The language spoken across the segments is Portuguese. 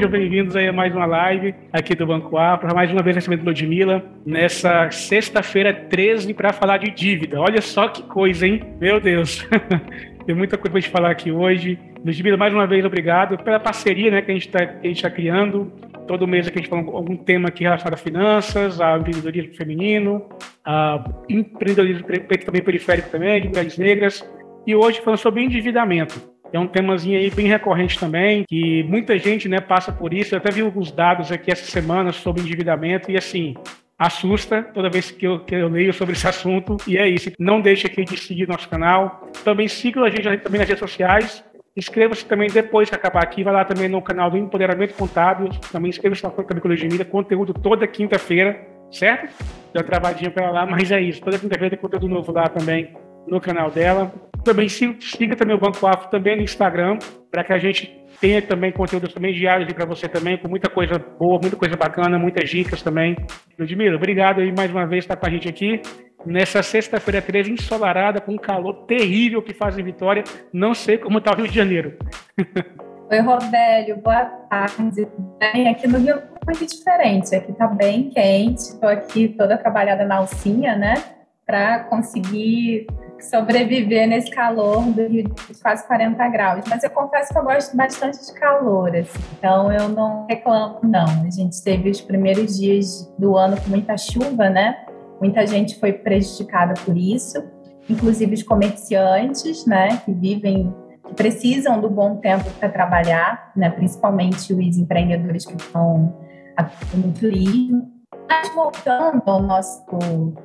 sejam bem-vindos a mais uma live aqui do Banco Afro, mais uma vez recebendo Ludmilla, nessa sexta-feira 13 para falar de dívida. Olha só que coisa, hein? Meu Deus. Tem muita coisa para gente falar aqui hoje. Ludmilla, mais uma vez, obrigado pela parceria né, que a gente está tá criando. Todo mês aqui a gente fala algum tema aqui relacionado a finanças, a empreendedorismo feminino, a empreendedorismo também periférico também, de mulheres negras. E hoje falando sobre endividamento. É um temazinho aí bem recorrente também, que muita gente né, passa por isso. Eu até vi alguns dados aqui essa semana sobre endividamento e assim, assusta toda vez que eu, que eu leio sobre esse assunto. E é isso. Não deixe aqui de seguir nosso canal. Também siga a gente também nas redes sociais. Inscreva-se também depois que acabar aqui. Vai lá também no canal do Empoderamento Contábil. Também inscreva-se na também com a Ludmilla. Conteúdo toda quinta-feira, certo? Deu uma travadinha para lá, mas é isso. Toda quinta-feira tem conteúdo novo lá também no canal dela. Também siga também o Banco Afro também no Instagram, para que a gente tenha também conteúdos também diários para você também, com muita coisa boa, muita coisa bacana, muitas dicas também. Ludmila, obrigado aí mais uma vez por estar com a gente aqui. Nessa sexta-feira 13, ensolarada, com um calor terrível que faz em Vitória. Não sei como está o Rio de Janeiro. Oi, Robélio, boa tarde. Bem, aqui no Rio é muito diferente. Aqui está bem quente, estou aqui toda trabalhada na alcinha, né? Para conseguir sobreviver nesse calor de quase 40 graus. Mas eu confesso que eu gosto bastante de calor, assim. então eu não reclamo, não. A gente teve os primeiros dias do ano com muita chuva, né? Muita gente foi prejudicada por isso, inclusive os comerciantes, né, que vivem, que precisam do bom tempo para trabalhar, né, principalmente os empreendedores que estão no turismo. Mas voltando ao nosso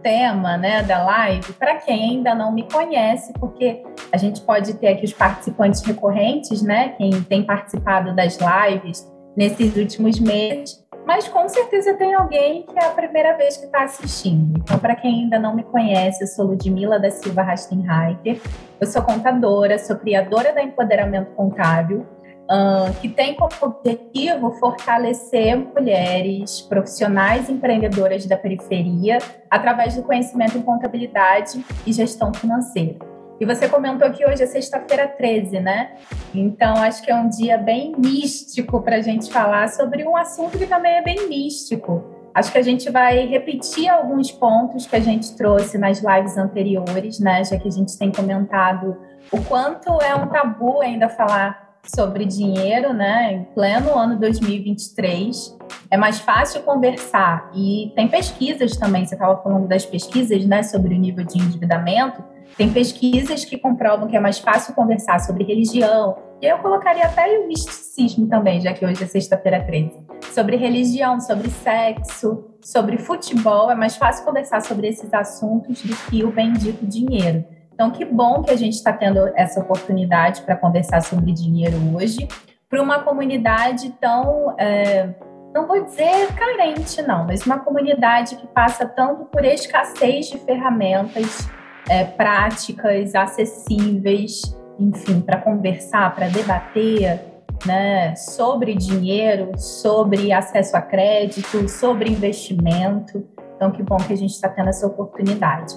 tema né, da live, para quem ainda não me conhece, porque a gente pode ter aqui os participantes recorrentes, né, quem tem participado das lives nesses últimos meses, mas com certeza tem alguém que é a primeira vez que está assistindo. Então, para quem ainda não me conhece, eu sou Ludmila da Silva Rastenheiker, eu sou contadora, sou criadora da Empoderamento Contábil, uh, que tem como objetivo fortalecer mulheres profissionais empreendedoras da periferia através do conhecimento em contabilidade e gestão financeira. E você comentou que hoje é sexta-feira 13, né? Então, acho que é um dia bem místico para a gente falar sobre um assunto que também é bem místico. Acho que a gente vai repetir alguns pontos que a gente trouxe nas lives anteriores, né? Já que a gente tem comentado o quanto é um tabu ainda falar sobre dinheiro, né, em pleno ano 2023. É mais fácil conversar e tem pesquisas também. Você estava falando das pesquisas, né, sobre o nível de endividamento. Tem pesquisas que comprovam que é mais fácil conversar sobre religião. E eu colocaria até o misticismo também, já que hoje é sexta-feira 13. Sobre religião, sobre sexo, sobre futebol. É mais fácil conversar sobre esses assuntos do que o bendito dinheiro. Então, que bom que a gente está tendo essa oportunidade para conversar sobre dinheiro hoje, para uma comunidade tão, é, não vou dizer carente, não, mas uma comunidade que passa tanto por escassez de ferramentas é, práticas, acessíveis, enfim, para conversar, para debater né, sobre dinheiro, sobre acesso a crédito, sobre investimento. Então, que bom que a gente está tendo essa oportunidade.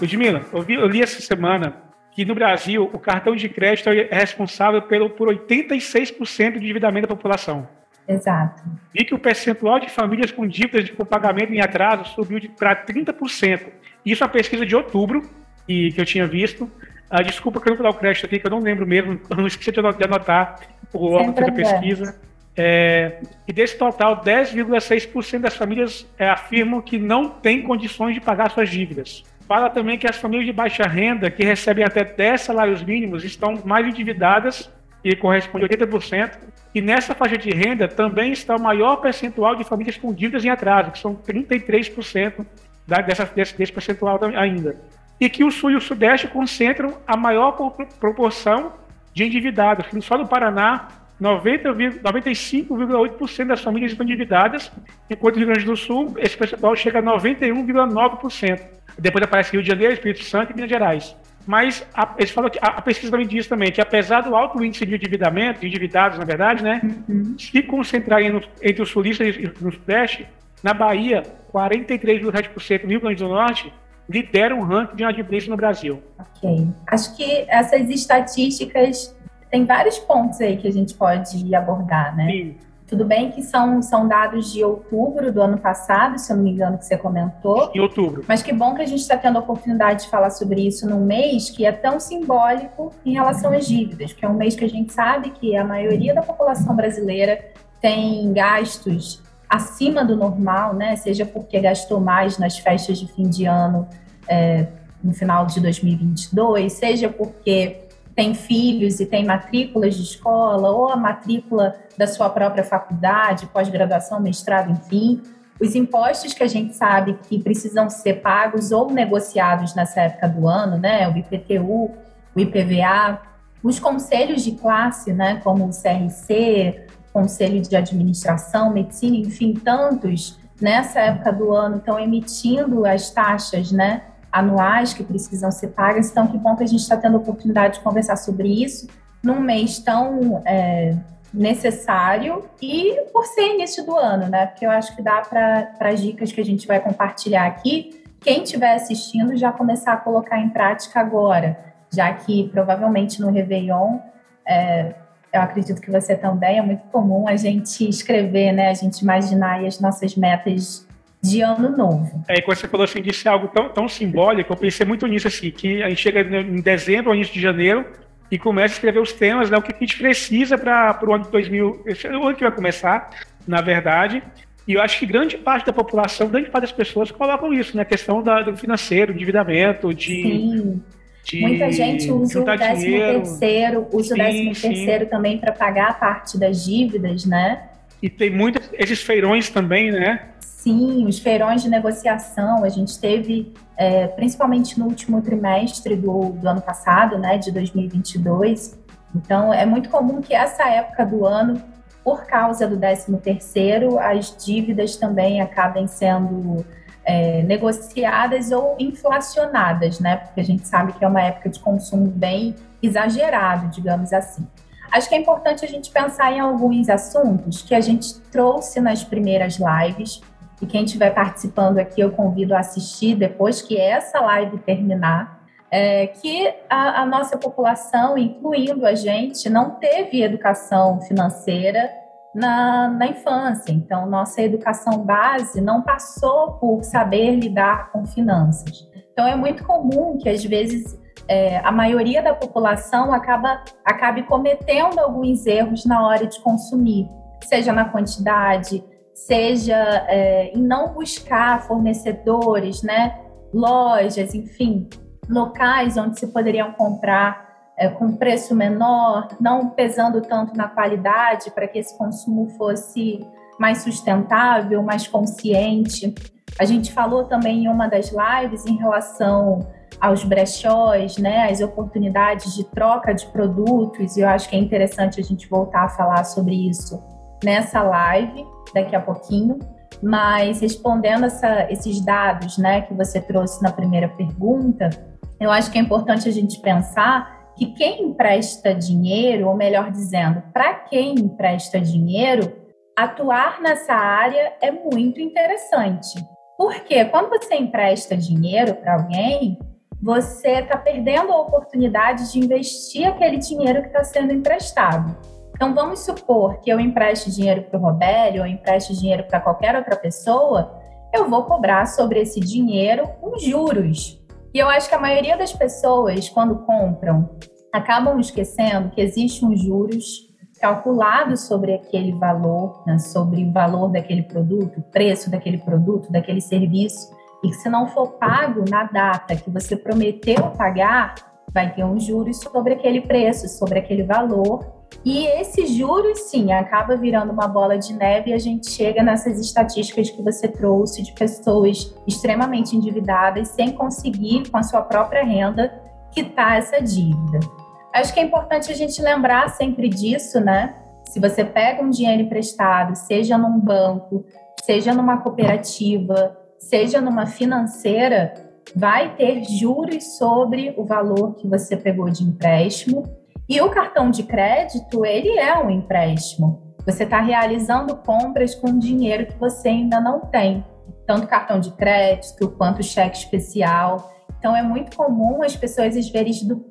Ludmila, eu, vi, eu li essa semana que no Brasil o cartão de crédito é responsável pelo, por 86% do endividamento da população. Exato. Vi que o percentual de famílias com dívidas de pagamento em atraso subiu para 30%. Isso é uma pesquisa de outubro e, que eu tinha visto. Ah, desculpa que eu não vou dar o crédito aqui, que eu não lembro mesmo, eu não esqueci de anotar o órgão da pesquisa. É, e desse total, 10,6% das famílias é, afirmam que não têm condições de pagar suas dívidas. Fala também que as famílias de baixa renda, que recebem até 10 salários mínimos, estão mais endividadas, e corresponde a 80%. E nessa faixa de renda também está o maior percentual de famílias com dívidas em atraso, que são 33% da, dessa, desse, desse percentual ainda. E que o Sul e o Sudeste concentram a maior proporção de endividados. Só no Paraná, 95,8% das famílias estão endividadas, enquanto no Rio Grande do Sul esse percentual chega a 91,9%. Depois aparece Rio de Janeiro, Espírito Santo e Minas Gerais. Mas a, eles falam que a, a, pesquisa também diz também que apesar do alto índice de endividamento, endividados, na verdade, né, uhum. se concentrarem no, entre os sulistas e no Sudeste, Na Bahia, 43,7% no Rio Grande do Norte lideram o ranking de inadimplência no Brasil. Ok. Acho que essas estatísticas tem vários pontos aí que a gente pode abordar, né? Sim. Tudo bem que são, são dados de outubro do ano passado, se eu não me engano, que você comentou. Em outubro. Mas que bom que a gente está tendo a oportunidade de falar sobre isso num mês que é tão simbólico em relação às dívidas, que é um mês que a gente sabe que a maioria da população brasileira tem gastos acima do normal, né? Seja porque gastou mais nas festas de fim de ano é, no final de 2022, seja porque tem filhos e tem matrículas de escola, ou a matrícula da sua própria faculdade, pós-graduação, mestrado, enfim. Os impostos que a gente sabe que precisam ser pagos ou negociados nessa época do ano, né? O IPTU, o IPVA, os conselhos de classe, né? Como o CRC, Conselho de Administração, Medicina, enfim, tantos nessa época do ano estão emitindo as taxas, né? Anuais que precisam ser pagas. Então, que bom que a gente está tendo a oportunidade de conversar sobre isso num mês tão é, necessário e por ser início do ano, né? Porque eu acho que dá para as dicas que a gente vai compartilhar aqui, quem estiver assistindo já começar a colocar em prática agora, já que provavelmente no Réveillon. É, eu acredito que você também, é muito comum a gente escrever, né, a gente imaginar as nossas metas de ano novo. É, quando você falou assim, disse algo tão, tão simbólico, eu pensei muito nisso, assim, que a gente chega em dezembro, início de janeiro, e começa a escrever os temas, né, o que a gente precisa para o ano de 2000, o ano que vai começar, na verdade, e eu acho que grande parte da população, grande parte das pessoas colocam isso, né, a questão da, do financeiro, endividamento, de... Sim. De Muita gente usa o décimo terceiro, usa sim, o décimo terceiro também para pagar a parte das dívidas, né? E tem muitos esses feirões também, né? Sim, os feirões de negociação, a gente teve, é, principalmente no último trimestre do, do ano passado, né, de 2022. Então, é muito comum que essa época do ano, por causa do 13º, as dívidas também acabem sendo é, negociadas ou inflacionadas, né? Porque a gente sabe que é uma época de consumo bem exagerado, digamos assim. Acho que é importante a gente pensar em alguns assuntos que a gente trouxe nas primeiras lives. E quem estiver participando aqui, eu convido a assistir depois que essa live terminar. É, que a, a nossa população, incluindo a gente, não teve educação financeira na, na infância. Então, nossa educação base não passou por saber lidar com finanças. Então, é muito comum que, às vezes, é, a maioria da população acaba acabe cometendo alguns erros na hora de consumir, seja na quantidade, seja é, em não buscar fornecedores, né, lojas, enfim, locais onde se poderiam comprar é, com preço menor, não pesando tanto na qualidade para que esse consumo fosse mais sustentável, mais consciente. A gente falou também em uma das lives em relação aos brechós, né, as oportunidades de troca de produtos, e eu acho que é interessante a gente voltar a falar sobre isso nessa live daqui a pouquinho. Mas respondendo essa, esses dados né, que você trouxe na primeira pergunta, eu acho que é importante a gente pensar que quem empresta dinheiro, ou melhor dizendo, para quem empresta dinheiro, atuar nessa área é muito interessante. Porque quando você empresta dinheiro para alguém, você está perdendo a oportunidade de investir aquele dinheiro que está sendo emprestado. Então, vamos supor que eu empreste dinheiro para o Robélio ou empreste dinheiro para qualquer outra pessoa, eu vou cobrar sobre esse dinheiro os juros. E eu acho que a maioria das pessoas, quando compram, acabam esquecendo que existe um juros calculado sobre aquele valor, né, sobre o valor daquele produto, o preço daquele produto, daquele serviço, e que se não for pago na data que você prometeu pagar, vai ter um juros sobre aquele preço, sobre aquele valor. E esses juros, sim, acaba virando uma bola de neve e a gente chega nessas estatísticas que você trouxe de pessoas extremamente endividadas sem conseguir, com a sua própria renda, quitar essa dívida. Acho que é importante a gente lembrar sempre disso, né? Se você pega um dinheiro emprestado, seja num banco, seja numa cooperativa, seja numa financeira, vai ter juros sobre o valor que você pegou de empréstimo. E o cartão de crédito, ele é um empréstimo. Você está realizando compras com dinheiro que você ainda não tem, tanto cartão de crédito quanto cheque especial. Então é muito comum as pessoas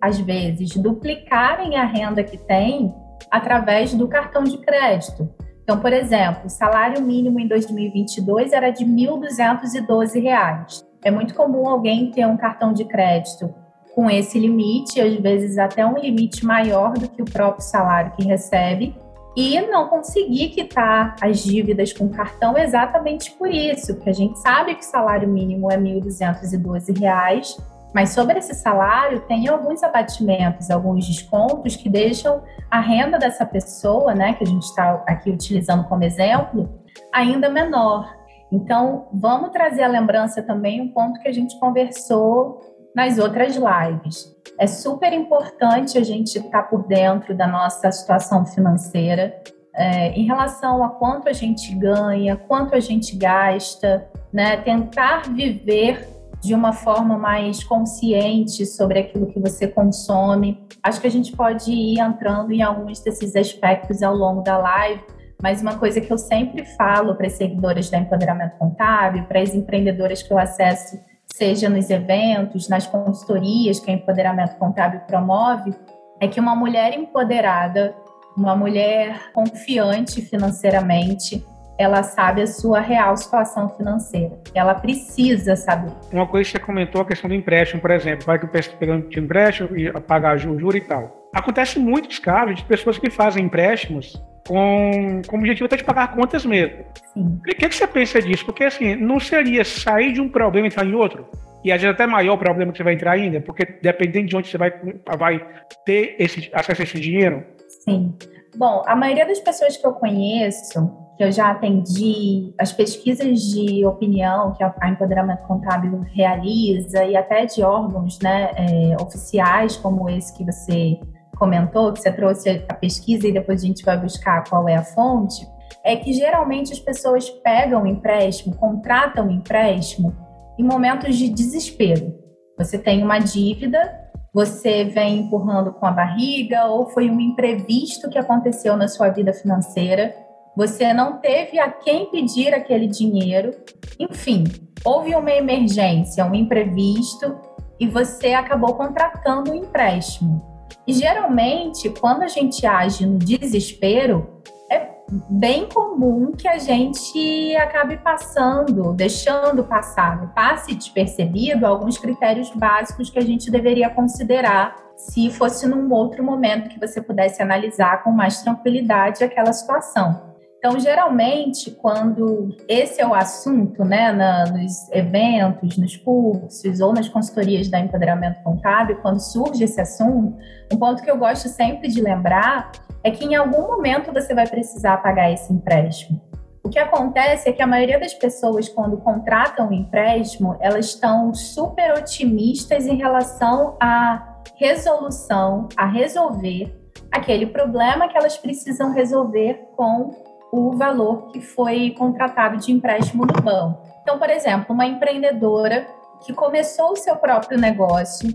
às vezes, duplicarem a renda que têm através do cartão de crédito. Então, por exemplo, o salário mínimo em 2022 era de R$ 1.212. É muito comum alguém ter um cartão de crédito com esse limite, às vezes até um limite maior do que o próprio salário que recebe, e não conseguir quitar as dívidas com cartão exatamente por isso, porque a gente sabe que o salário mínimo é R$ 1.212, mas sobre esse salário tem alguns abatimentos, alguns descontos que deixam a renda dessa pessoa, né, que a gente está aqui utilizando como exemplo, ainda menor. Então, vamos trazer a lembrança também um ponto que a gente conversou nas outras lives. É super importante a gente estar por dentro da nossa situação financeira, é, em relação a quanto a gente ganha, quanto a gente gasta, né? Tentar viver de uma forma mais consciente sobre aquilo que você consome. Acho que a gente pode ir entrando em alguns desses aspectos ao longo da live, mas uma coisa que eu sempre falo para as seguidoras da Empoderamento Contábil, para as empreendedoras que eu acesso, seja nos eventos, nas consultorias que a Empoderamento Contábil promove, é que uma mulher empoderada, uma mulher confiante financeiramente, ela sabe a sua real situação financeira. Ela precisa saber. Uma coisa que você comentou, a questão do empréstimo, por exemplo, vai que o pessoa pegando empréstimo e pagar juros e tal. Acontece muitos casos de pessoas que fazem empréstimos com, com o objetivo até de pagar contas mesmo. Sim. O que, que você pensa disso? Porque assim, não seria sair de um problema e entrar em outro? E às vezes até maior o problema que você vai entrar ainda, porque dependendo de onde você vai, vai ter esse, acesso a esse dinheiro. Sim. Bom, a maioria das pessoas que eu conheço, que eu já atendi, as pesquisas de opinião que a Empoderamento Contábil realiza, e até de órgãos né, é, oficiais, como esse que você comentou, que você trouxe a pesquisa e depois a gente vai buscar qual é a fonte, é que geralmente as pessoas pegam empréstimo, contratam empréstimo em momentos de desespero. Você tem uma dívida, você vem empurrando com a barriga, ou foi um imprevisto que aconteceu na sua vida financeira, você não teve a quem pedir aquele dinheiro, enfim, houve uma emergência, um imprevisto, e você acabou contratando um empréstimo. E geralmente, quando a gente age no desespero, é bem comum que a gente acabe passando, deixando passar, passe despercebido alguns critérios básicos que a gente deveria considerar se fosse num outro momento que você pudesse analisar com mais tranquilidade aquela situação. Então, geralmente, quando esse é o assunto, né, na, nos eventos, nos cursos ou nas consultorias da empoderamento contábil, quando surge esse assunto, um ponto que eu gosto sempre de lembrar é que em algum momento você vai precisar pagar esse empréstimo. O que acontece é que a maioria das pessoas, quando contratam um empréstimo, elas estão super otimistas em relação à resolução, a resolver aquele problema que elas precisam resolver com o valor que foi contratado de empréstimo no banco. Então, por exemplo, uma empreendedora que começou o seu próprio negócio,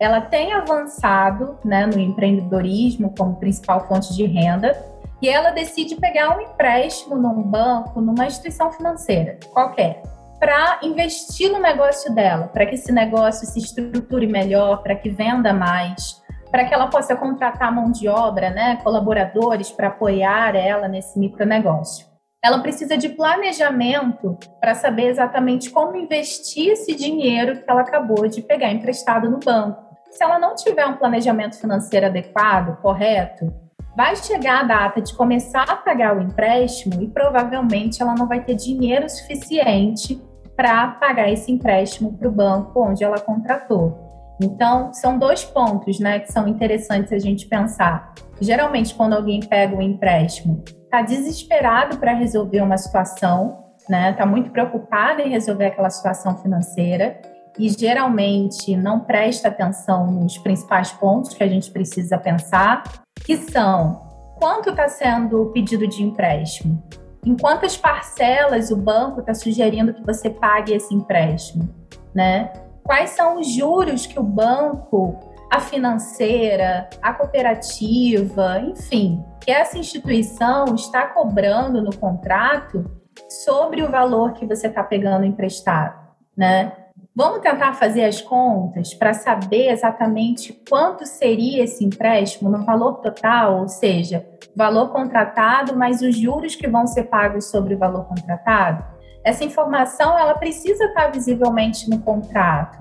ela tem avançado né, no empreendedorismo como principal fonte de renda e ela decide pegar um empréstimo num banco, numa instituição financeira qualquer, para investir no negócio dela, para que esse negócio se estruture melhor, para que venda mais, para que ela possa contratar mão de obra, né, colaboradores para apoiar ela nesse micronegócio. Ela precisa de planejamento para saber exatamente como investir esse dinheiro que ela acabou de pegar emprestado no banco. Se ela não tiver um planejamento financeiro adequado, correto, vai chegar a data de começar a pagar o empréstimo e provavelmente ela não vai ter dinheiro suficiente para pagar esse empréstimo para o banco onde ela contratou. Então, são dois pontos né, que são interessantes a gente pensar. Geralmente, quando alguém pega um empréstimo, está desesperado para resolver uma situação, né? Está muito preocupado em resolver aquela situação financeira e geralmente não presta atenção nos principais pontos que a gente precisa pensar, que são quanto está sendo o pedido de empréstimo, em quantas parcelas o banco está sugerindo que você pague esse empréstimo, né? Quais são os juros que o banco a financeira, a cooperativa, enfim, que essa instituição está cobrando no contrato sobre o valor que você está pegando emprestado, né? Vamos tentar fazer as contas para saber exatamente quanto seria esse empréstimo no valor total, ou seja, valor contratado mais os juros que vão ser pagos sobre o valor contratado. Essa informação ela precisa estar visivelmente no contrato.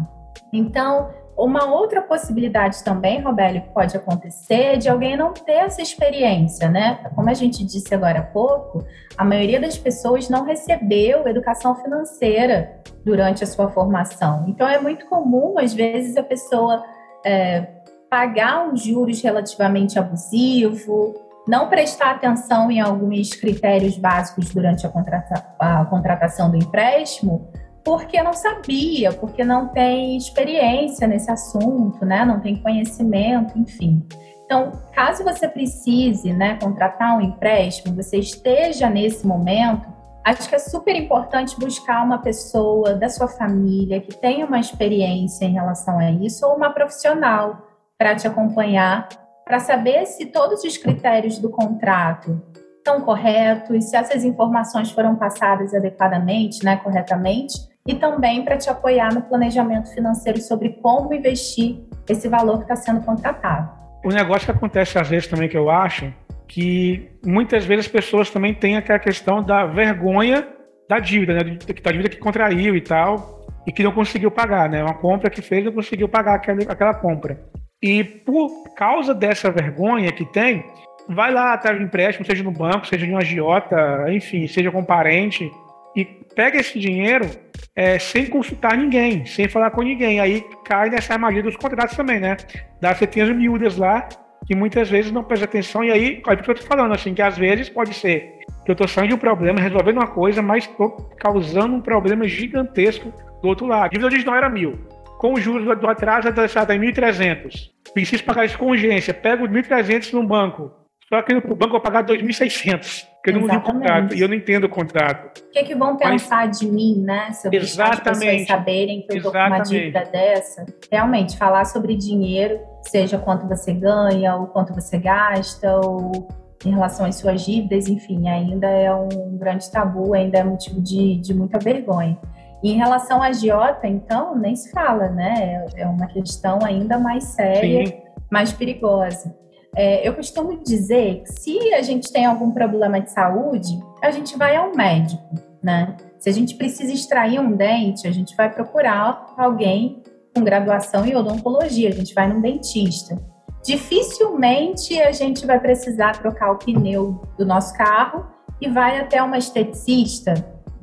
Então, uma outra possibilidade também, Robélio, que pode acontecer de alguém não ter essa experiência, né? Como a gente disse agora há pouco, a maioria das pessoas não recebeu educação financeira durante a sua formação. Então, é muito comum, às vezes, a pessoa é, pagar um juros relativamente abusivo, não prestar atenção em alguns critérios básicos durante a, contrata a contratação do empréstimo, porque não sabia, porque não tem experiência nesse assunto, né? Não tem conhecimento, enfim. Então, caso você precise, né, contratar um empréstimo, você esteja nesse momento, acho que é super importante buscar uma pessoa da sua família que tenha uma experiência em relação a isso ou uma profissional para te acompanhar, para saber se todos os critérios do contrato estão corretos, se essas informações foram passadas adequadamente, né, corretamente, e também para te apoiar no planejamento financeiro sobre como investir esse valor que está sendo contratado. O negócio que acontece às vezes também que eu acho que muitas vezes as pessoas também têm aquela questão da vergonha da dívida, né? Da dívida que contraiu e tal, e que não conseguiu pagar, né? Uma compra que fez não conseguiu pagar aquela, aquela compra. E por causa dessa vergonha que tem, vai lá atrás de empréstimo, seja no banco, seja de um agiota, enfim, seja com um parente, e pega esse dinheiro é, sem consultar ninguém, sem falar com ninguém. Aí cai nessa armadilha dos contratos também, né? Dá você tem as miúdas lá que muitas vezes não presta atenção. E aí, olha o que eu estou falando, assim, que às vezes pode ser que eu estou saindo de um problema, resolvendo uma coisa, mas estou causando um problema gigantesco do outro lado. A dívida original era mil. Com os juros do atraso, está em 1.300. Preciso pagar isso com urgência. Pego os 1.300 no banco só que no banco eu vou pagar 2.600, porque eu não vi o contrato e eu não entendo o contrato. O que, é que vão pensar Mas, de mim, né? Se eu exatamente, as pessoas saberem que eu estou com uma dívida dessa. Realmente, falar sobre dinheiro, seja quanto você ganha, ou quanto você gasta, ou em relação às suas dívidas, enfim, ainda é um grande tabu, ainda é motivo de, de muita vergonha. E em relação à agiota, então, nem se fala, né? É uma questão ainda mais séria, Sim. mais perigosa. É, eu costumo dizer que se a gente tem algum problema de saúde, a gente vai ao médico, né? Se a gente precisa extrair um dente, a gente vai procurar alguém com graduação em odontologia, a gente vai num dentista. Dificilmente a gente vai precisar trocar o pneu do nosso carro e vai até uma esteticista,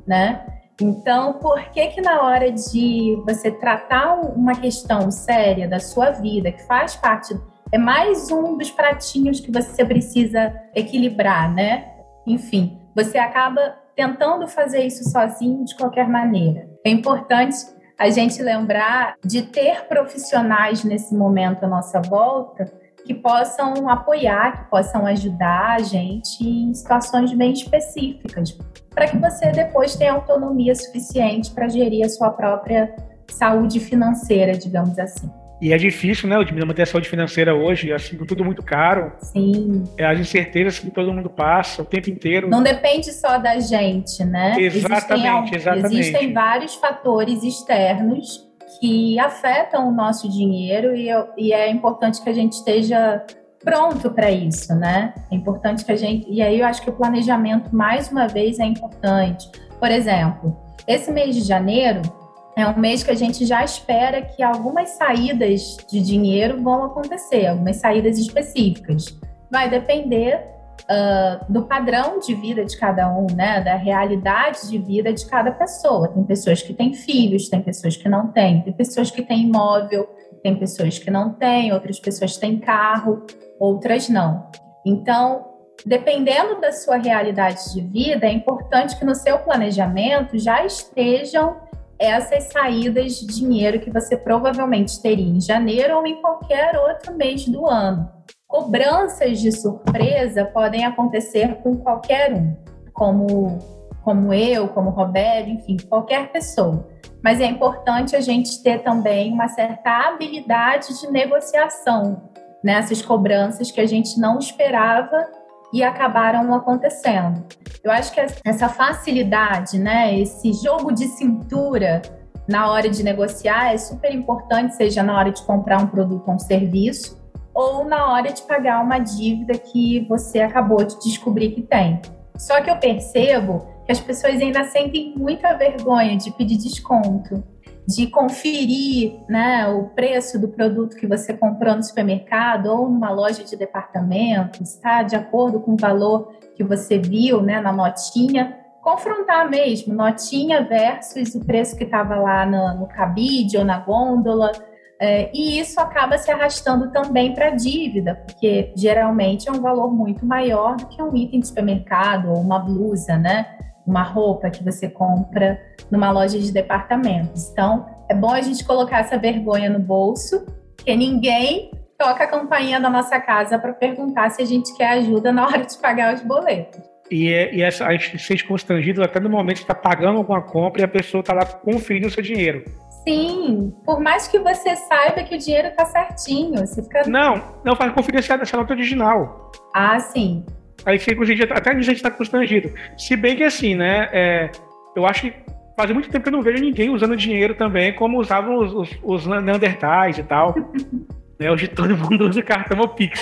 né? Então, por que que na hora de você tratar uma questão séria da sua vida, que faz parte é mais um dos pratinhos que você precisa equilibrar, né? Enfim, você acaba tentando fazer isso sozinho de qualquer maneira. É importante a gente lembrar de ter profissionais nesse momento à nossa volta que possam apoiar, que possam ajudar a gente em situações bem específicas, para que você depois tenha autonomia suficiente para gerir a sua própria saúde financeira, digamos assim. E é difícil, né, Ludmila, manter a saúde financeira hoje, assim, com tudo muito caro. Sim. É as incertezas que todo mundo passa o tempo inteiro. Não depende só da gente, né? Exatamente, existem, exatamente. Existem vários fatores externos que afetam o nosso dinheiro e, e é importante que a gente esteja pronto para isso, né? É importante que a gente. E aí eu acho que o planejamento, mais uma vez, é importante. Por exemplo, esse mês de janeiro é um mês que a gente já espera que algumas saídas de dinheiro vão acontecer, algumas saídas específicas. Vai depender uh, do padrão de vida de cada um, né? Da realidade de vida de cada pessoa. Tem pessoas que têm filhos, tem pessoas que não têm, tem pessoas que têm imóvel, tem pessoas que não têm, outras pessoas têm carro, outras não. Então, dependendo da sua realidade de vida, é importante que no seu planejamento já estejam essas saídas de dinheiro que você provavelmente teria em janeiro ou em qualquer outro mês do ano. Cobranças de surpresa podem acontecer com qualquer um, como, como eu, como Roberto, enfim, qualquer pessoa. mas é importante a gente ter também uma certa habilidade de negociação nessas cobranças que a gente não esperava e acabaram acontecendo. Eu acho que essa facilidade, né, esse jogo de cintura na hora de negociar é super importante, seja na hora de comprar um produto ou um serviço, ou na hora de pagar uma dívida que você acabou de descobrir que tem. Só que eu percebo que as pessoas ainda sentem muita vergonha de pedir desconto, de conferir né, o preço do produto que você comprou no supermercado ou numa loja de departamentos, está de acordo com o valor que você viu né, na notinha, confrontar mesmo, notinha versus o preço que estava lá no, no cabide ou na gôndola, é, e isso acaba se arrastando também para a dívida, porque geralmente é um valor muito maior do que um item de supermercado ou uma blusa, né? Uma roupa que você compra numa loja de departamentos. Então, é bom a gente colocar essa vergonha no bolso, que ninguém toca a campainha da nossa casa para perguntar se a gente quer ajuda na hora de pagar os boletos. E, é, e a gente se sente constrangido até no momento que está pagando alguma compra e a pessoa está lá conferindo o seu dinheiro. Sim, por mais que você saiba que o dinheiro está certinho, você fica. Não, não faz conferência dessa nota original. Ah, sim. Aí fica, até a gente está constrangido. Se bem que assim, né? É, eu acho que faz muito tempo que eu não vejo ninguém usando dinheiro também como usavam os, os, os Neandertais e tal. né, hoje todo mundo usa cartão ou Pix.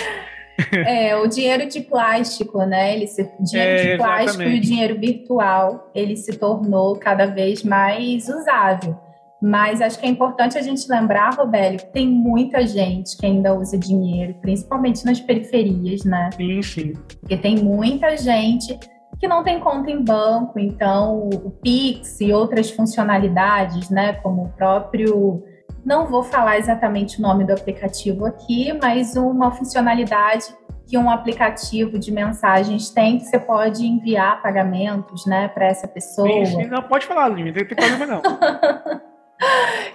É, o dinheiro de plástico, né? Ele se, dinheiro é, de plástico e o dinheiro virtual, ele se tornou cada vez mais usável. Mas acho que é importante a gente lembrar, Robélio, que tem muita gente que ainda usa dinheiro, principalmente nas periferias, né? Sim, sim. Porque tem muita gente que não tem conta em banco, então o Pix e outras funcionalidades, né, como o próprio não vou falar exatamente o nome do aplicativo aqui, mas uma funcionalidade que um aplicativo de mensagens tem que você pode enviar pagamentos, né, para essa pessoa. Sim, sim, não pode falar, não tem problema não.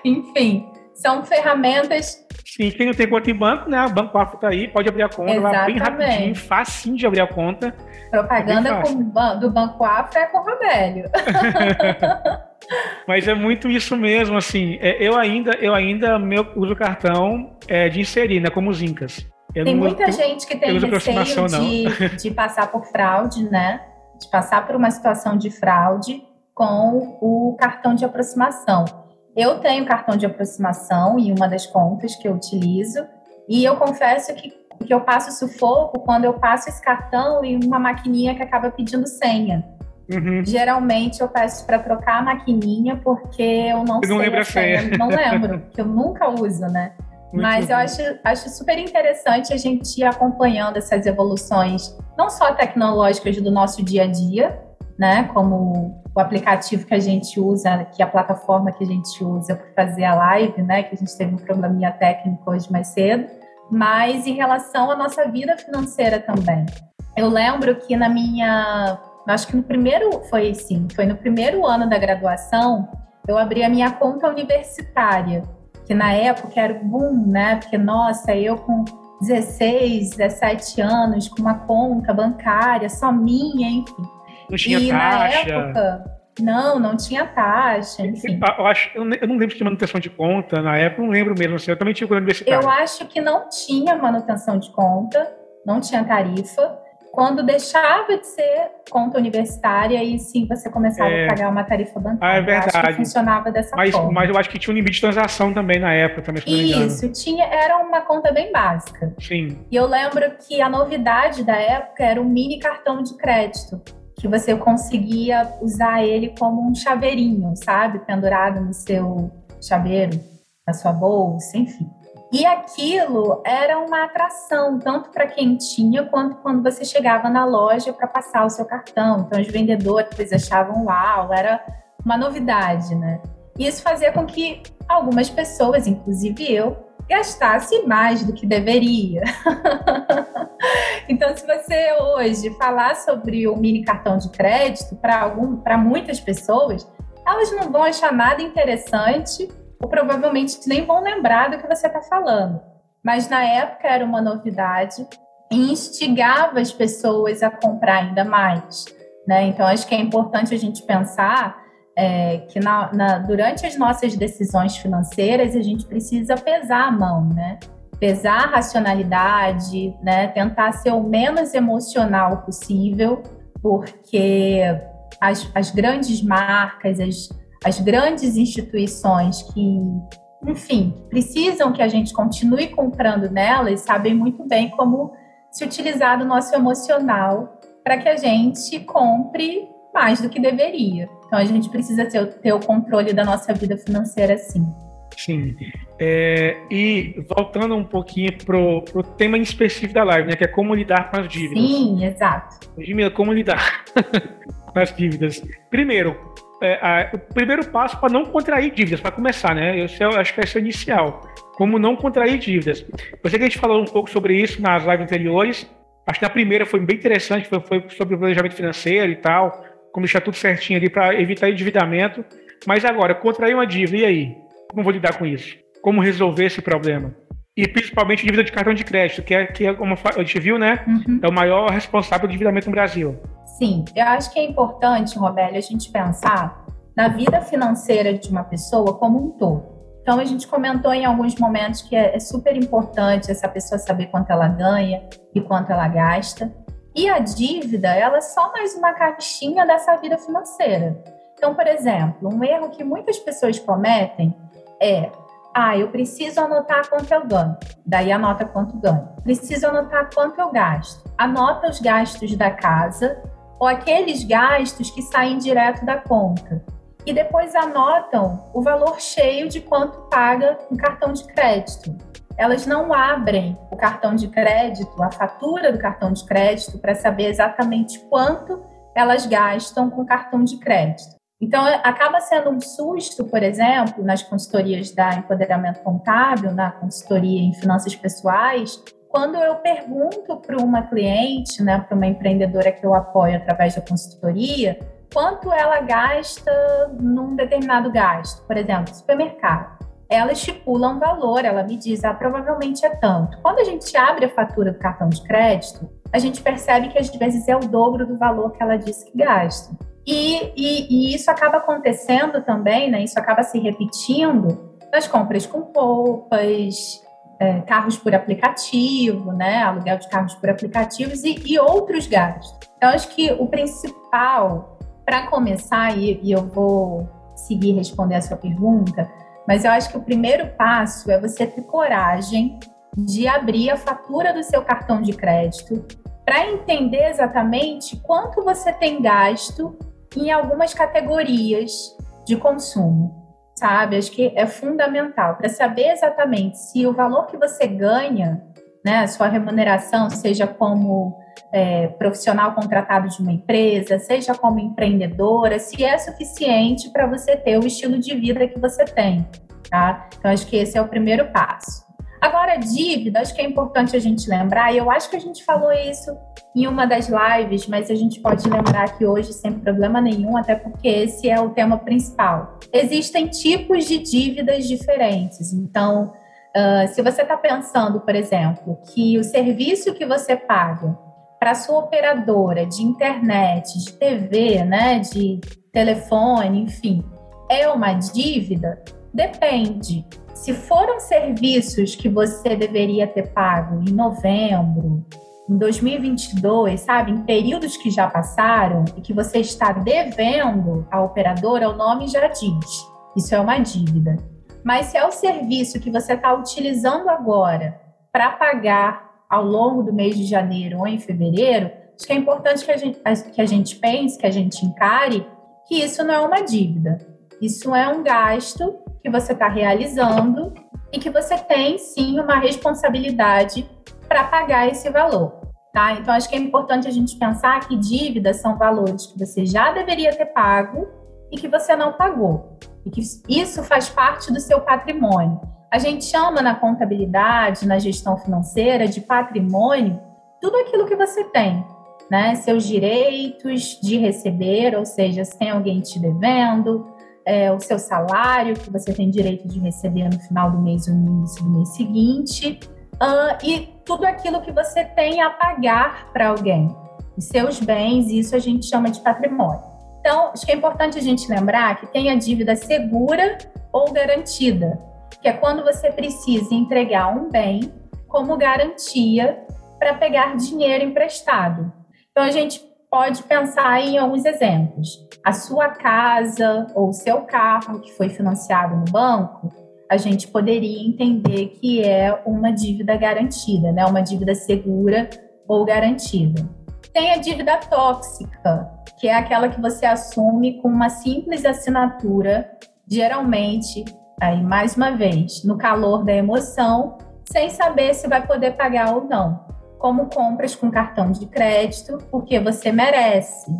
Enfim, são ferramentas. Sim, quem não tem conta em banco, né? O Banco Afro está aí, pode abrir a conta, lá bem rapidinho, facinho de abrir a conta. Propaganda é com, do Banco Afro é com o Robélio. Mas é muito isso mesmo, assim. É, eu ainda, eu ainda meu, uso cartão é, de inserir, né? Como os Incas. Eu tem muita gente que tem receio de, de passar por fraude, né? De passar por uma situação de fraude com o cartão de aproximação. Eu tenho cartão de aproximação em uma das contas que eu utilizo e eu confesso que, que eu passo sufoco quando eu passo esse cartão em uma maquininha que acaba pedindo senha. Uhum. Geralmente eu peço para trocar a maquininha porque eu não eu. Não lembro a senha. Não lembro, que eu nunca uso, né? Muito Mas bom. eu acho, acho super interessante a gente ir acompanhando essas evoluções, não só tecnológicas do nosso dia a dia, né? Como o aplicativo que a gente usa, que é a plataforma que a gente usa para fazer a live, né? Que a gente teve um probleminha técnico hoje mais cedo, mas em relação à nossa vida financeira também. Eu lembro que na minha, acho que no primeiro, foi sim, foi no primeiro ano da graduação, eu abri a minha conta universitária, que na época era o boom, né? Porque, nossa, eu com 16, 17 anos, com uma conta bancária só minha, enfim não tinha e taxa. Na época, não, não tinha taxa, enfim. Eu, acho, eu não lembro de manutenção de conta na época, não lembro mesmo. Assim, eu também tinha universitário. Eu acho que não tinha manutenção de conta, não tinha tarifa. Quando deixava de ser conta universitária, e sim você começava é... a pagar uma tarifa bancária. Ah, é verdade. Eu acho que funcionava dessa mas, forma. Mas eu acho que tinha um limite de transação também na época, também, Isso, tinha, era uma conta bem básica. Sim. E eu lembro que a novidade da época era o mini cartão de crédito que você conseguia usar ele como um chaveirinho, sabe? Pendurado no seu chaveiro, na sua bolsa, enfim. E aquilo era uma atração, tanto para quem tinha, quanto quando você chegava na loja para passar o seu cartão. Então, os vendedores achavam uau, era uma novidade, né? E isso fazia com que algumas pessoas, inclusive eu, gastasse mais do que deveria. então, se você hoje falar sobre o mini cartão de crédito para muitas pessoas, elas não vão achar nada interessante ou provavelmente nem vão lembrar do que você está falando. Mas na época era uma novidade e instigava as pessoas a comprar ainda mais. Né? Então, acho que é importante a gente pensar é, que na, na, durante as nossas decisões financeiras a gente precisa pesar a mão, né? Pesar a racionalidade, né? Tentar ser o menos emocional possível, porque as, as grandes marcas, as, as grandes instituições que, enfim, precisam que a gente continue comprando nelas, sabem muito bem como se utilizar do nosso emocional para que a gente compre mais do que deveria. Então a gente precisa ter, ter o controle da nossa vida financeira, sim. Sim. É, e voltando um pouquinho pro, pro tema em específico da live, né? Que é como lidar com as dívidas. Sim, exato. Gimila, como lidar com as dívidas? Primeiro, é, a, o primeiro passo para não contrair dívidas, para começar, né? Esse é, acho que esse é o inicial. Como não contrair dívidas. Eu sei que a gente falou um pouco sobre isso nas lives anteriores. Acho que a primeira foi bem interessante, foi, foi sobre o planejamento financeiro e tal como deixar tudo certinho ali para evitar endividamento. Mas agora, contrair uma dívida, e aí? Como vou lidar com isso? Como resolver esse problema? E principalmente dívida de cartão de crédito, que é, que é como a gente viu, né? Uhum. É o maior responsável do endividamento no Brasil. Sim, eu acho que é importante, Robélio, a gente pensar na vida financeira de uma pessoa como um todo. Então, a gente comentou em alguns momentos que é, é super importante essa pessoa saber quanto ela ganha e quanto ela gasta. E a dívida, ela é só mais uma caixinha dessa vida financeira. Então, por exemplo, um erro que muitas pessoas cometem é: ah, eu preciso anotar quanto eu ganho. Daí anota quanto ganho. Preciso anotar quanto eu gasto. Anota os gastos da casa ou aqueles gastos que saem direto da conta. E depois anotam o valor cheio de quanto paga um cartão de crédito elas não abrem o cartão de crédito, a fatura do cartão de crédito, para saber exatamente quanto elas gastam com cartão de crédito. Então, acaba sendo um susto, por exemplo, nas consultorias da empoderamento contábil, na consultoria em finanças pessoais, quando eu pergunto para uma cliente, né, para uma empreendedora que eu apoio através da consultoria, quanto ela gasta num determinado gasto, por exemplo, supermercado ela estipula um valor, ela me diz, ah, provavelmente é tanto. Quando a gente abre a fatura do cartão de crédito, a gente percebe que às vezes é o dobro do valor que ela disse que gasta. E, e, e isso acaba acontecendo também, né? Isso acaba se repetindo nas compras com roupas, é, carros por aplicativo, né? Aluguel de carros por aplicativos e, e outros gastos. Então, acho que o principal, para começar, e, e eu vou seguir responder a sua pergunta, mas eu acho que o primeiro passo é você ter coragem de abrir a fatura do seu cartão de crédito para entender exatamente quanto você tem gasto em algumas categorias de consumo, sabe? Acho que é fundamental para saber exatamente se o valor que você ganha, né, a sua remuneração, seja como é, profissional contratado de uma empresa, seja como empreendedora, se é suficiente para você ter o estilo de vida que você tem, tá? Então, acho que esse é o primeiro passo. Agora, dívida, acho que é importante a gente lembrar, e eu acho que a gente falou isso em uma das lives, mas a gente pode lembrar aqui hoje sem problema nenhum, até porque esse é o tema principal. Existem tipos de dívidas diferentes, então, uh, se você está pensando, por exemplo, que o serviço que você paga para sua operadora de internet, de TV, né, de telefone, enfim, é uma dívida, depende. Se foram serviços que você deveria ter pago em novembro, em 2022, sabe, em períodos que já passaram e que você está devendo à operadora, o nome já diz. Isso é uma dívida. Mas se é o serviço que você está utilizando agora para pagar ao longo do mês de janeiro ou em fevereiro, acho que é importante que a gente, que a gente pense, que a gente encare que isso não é uma dívida. Isso é um gasto que você está realizando e que você tem sim uma responsabilidade para pagar esse valor. Tá? Então, acho que é importante a gente pensar que dívidas são valores que você já deveria ter pago e que você não pagou. E que isso faz parte do seu patrimônio. A gente chama na contabilidade, na gestão financeira, de patrimônio tudo aquilo que você tem, né? Seus direitos de receber, ou seja, se tem alguém te devendo, é, o seu salário que você tem direito de receber no final do mês ou no início do mês seguinte, uh, e tudo aquilo que você tem a pagar para alguém, os seus bens, isso a gente chama de patrimônio. Então, acho que é importante a gente lembrar que tem a dívida segura ou garantida, que é quando você precisa entregar um bem como garantia para pegar dinheiro emprestado. Então, a gente pode pensar em alguns exemplos. A sua casa ou o seu carro que foi financiado no banco, a gente poderia entender que é uma dívida garantida, né? uma dívida segura ou garantida. Tem a dívida tóxica, que é aquela que você assume com uma simples assinatura, geralmente, aí mais uma vez, no calor da emoção, sem saber se vai poder pagar ou não. Como compras com cartão de crédito, porque você merece.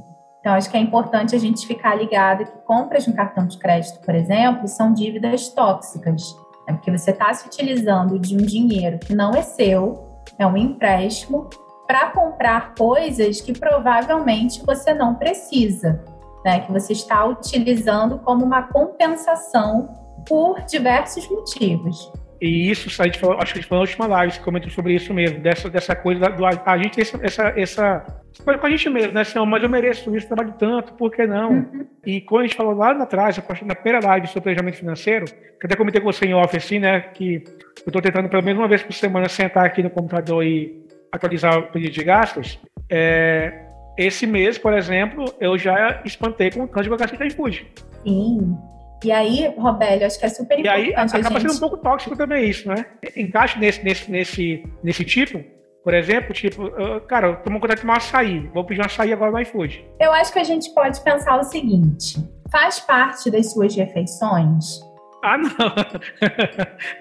Então, acho que é importante a gente ficar ligado que compras no cartão de crédito, por exemplo, são dívidas tóxicas. É porque você está se utilizando de um dinheiro que não é seu, é um empréstimo, para comprar coisas que provavelmente você não precisa, né? que você está utilizando como uma compensação por diversos motivos. E isso, a gente falou, acho que a gente falou na última live, você comentou sobre isso mesmo, dessa, dessa coisa do a gente essa, essa, essa coisa com a gente mesmo, né? Assim, mas eu mereço isso, trabalho tanto, por que não? Uhum. E quando a gente falou lá atrás, na primeira live sobre planejamento financeiro, que até comentei com você em off, assim, né? Que eu estou tentando pelo menos uma vez por semana sentar aqui no computador e atualizar o pedido de gastos. É, esse mês, por exemplo, eu já espantei com o tanto de gastos de iFood. Sim. E aí, Robélio, acho que é super importante. E aí acaba gente... sendo um pouco tóxico também isso, né? Encaixe nesse, nesse, nesse, nesse tipo, por exemplo, tipo, cara, eu tô com vontade de tomar açaí, vou pedir um açaí agora no iFood. Eu acho que a gente pode pensar o seguinte: faz parte das suas refeições? Ah, não.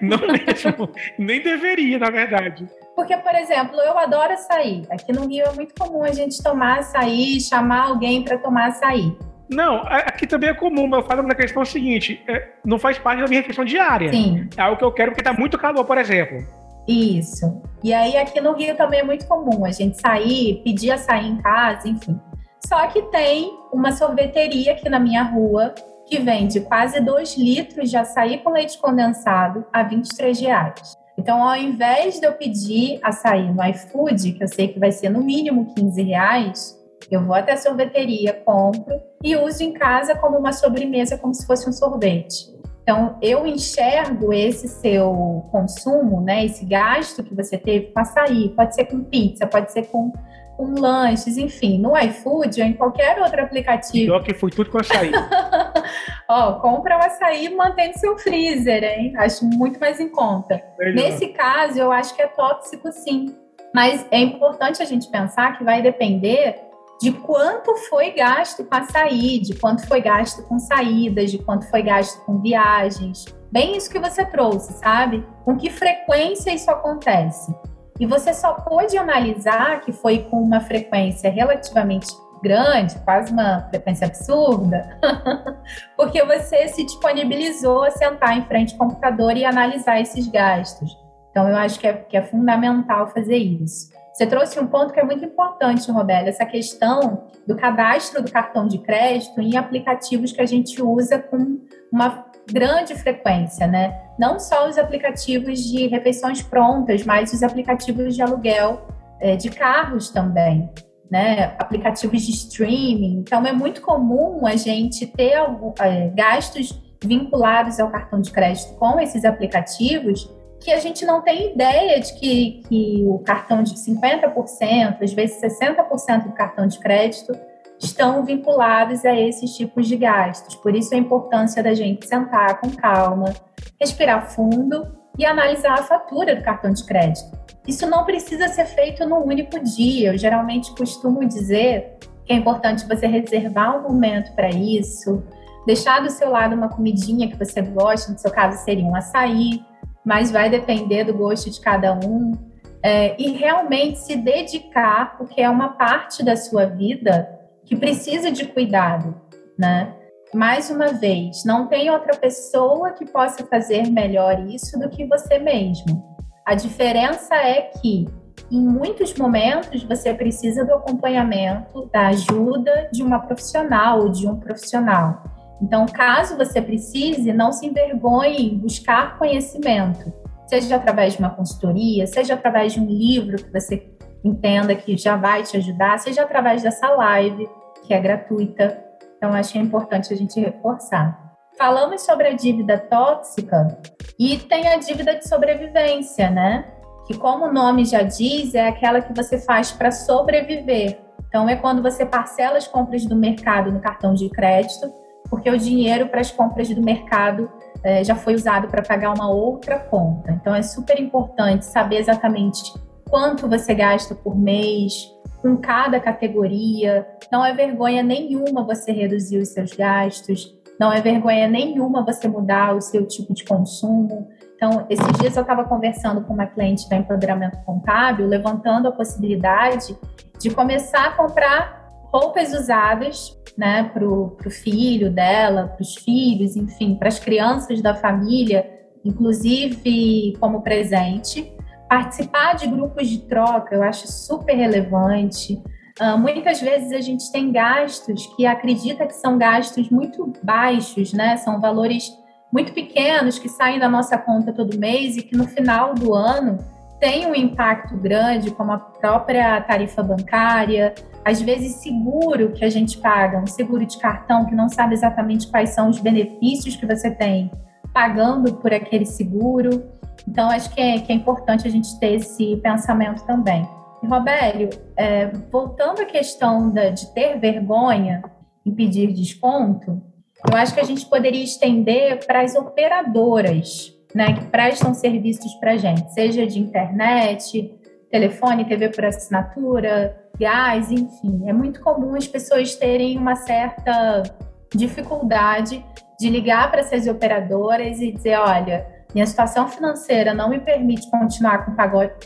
não mesmo. Nem deveria, na verdade. Porque, por exemplo, eu adoro açaí. Aqui no Rio é muito comum a gente tomar açaí, chamar alguém para tomar açaí. Não, aqui também é comum, mas eu falo na questão seguinte: é, não faz parte da minha refeição diária. Sim. É algo que eu quero porque tá muito calor, por exemplo. Isso. E aí aqui no Rio também é muito comum a gente sair, pedir açaí em casa, enfim. Só que tem uma sorveteria aqui na minha rua que vende quase 2 litros de açaí com leite condensado a 23 reais. Então, ao invés de eu pedir açaí no iFood, que eu sei que vai ser no mínimo 15 reais, eu vou até a sorveteria, compro e uso em casa como uma sobremesa, como se fosse um sorvete. Então, eu enxergo esse seu consumo, né, esse gasto que você teve com açaí, pode ser com pizza, pode ser com, com lanches, enfim, no iFood ou em qualquer outro aplicativo. Pior que foi tudo com açaí. Ó, compra o açaí mantém no seu freezer, hein? Acho muito mais em conta. Melhor. Nesse caso, eu acho que é tóxico sim. Mas é importante a gente pensar que vai depender de quanto foi gasto com açaí, de quanto foi gasto com saídas, de quanto foi gasto com viagens. Bem isso que você trouxe, sabe? Com que frequência isso acontece. E você só pôde analisar que foi com uma frequência relativamente grande, quase uma frequência absurda, porque você se disponibilizou a sentar em frente ao computador e analisar esses gastos. Então, eu acho que é, que é fundamental fazer isso. Você trouxe um ponto que é muito importante, Robélia, essa questão do cadastro do cartão de crédito em aplicativos que a gente usa com uma grande frequência, né? Não só os aplicativos de refeições prontas, mas os aplicativos de aluguel é, de carros também, né? Aplicativos de streaming. Então, é muito comum a gente ter algum, é, gastos vinculados ao cartão de crédito com esses aplicativos que a gente não tem ideia de que, que o cartão de 50%, às vezes 60% do cartão de crédito estão vinculados a esses tipos de gastos. Por isso a importância da gente sentar com calma, respirar fundo e analisar a fatura do cartão de crédito. Isso não precisa ser feito num único dia. Eu geralmente costumo dizer que é importante você reservar um momento para isso, deixar do seu lado uma comidinha que você gosta, no seu caso seria um açaí, mas vai depender do gosto de cada um. É, e realmente se dedicar, porque é uma parte da sua vida que precisa de cuidado, né? Mais uma vez, não tem outra pessoa que possa fazer melhor isso do que você mesmo. A diferença é que, em muitos momentos, você precisa do acompanhamento, da ajuda de uma profissional ou de um profissional. Então, caso você precise, não se envergonhe em buscar conhecimento, seja através de uma consultoria, seja através de um livro que você entenda que já vai te ajudar, seja através dessa live, que é gratuita. Então, acho que é importante a gente reforçar. Falamos sobre a dívida tóxica e tem a dívida de sobrevivência, né? Que, como o nome já diz, é aquela que você faz para sobreviver. Então, é quando você parcela as compras do mercado no cartão de crédito, porque o dinheiro para as compras do mercado é, já foi usado para pagar uma outra conta. Então, é super importante saber exatamente quanto você gasta por mês, com cada categoria. Não é vergonha nenhuma você reduzir os seus gastos, não é vergonha nenhuma você mudar o seu tipo de consumo. Então, esses dias eu estava conversando com uma cliente da empoderamento contábil, levantando a possibilidade de começar a comprar roupas usadas né, para o filho dela, para os filhos, enfim, para as crianças da família, inclusive como presente. Participar de grupos de troca eu acho super relevante. Uh, muitas vezes a gente tem gastos que acredita que são gastos muito baixos, né? São valores muito pequenos que saem da nossa conta todo mês e que no final do ano tem um impacto grande, como a própria tarifa bancária, às vezes seguro que a gente paga, um seguro de cartão que não sabe exatamente quais são os benefícios que você tem pagando por aquele seguro. Então, acho que é, que é importante a gente ter esse pensamento também. E, Robélio, é, voltando à questão da, de ter vergonha em pedir desconto, eu acho que a gente poderia estender para as operadoras né, que prestam serviços para a gente, seja de internet, telefone, TV por assinatura, gás, enfim. É muito comum as pessoas terem uma certa dificuldade de ligar para essas operadoras e dizer: olha, minha situação financeira não me permite continuar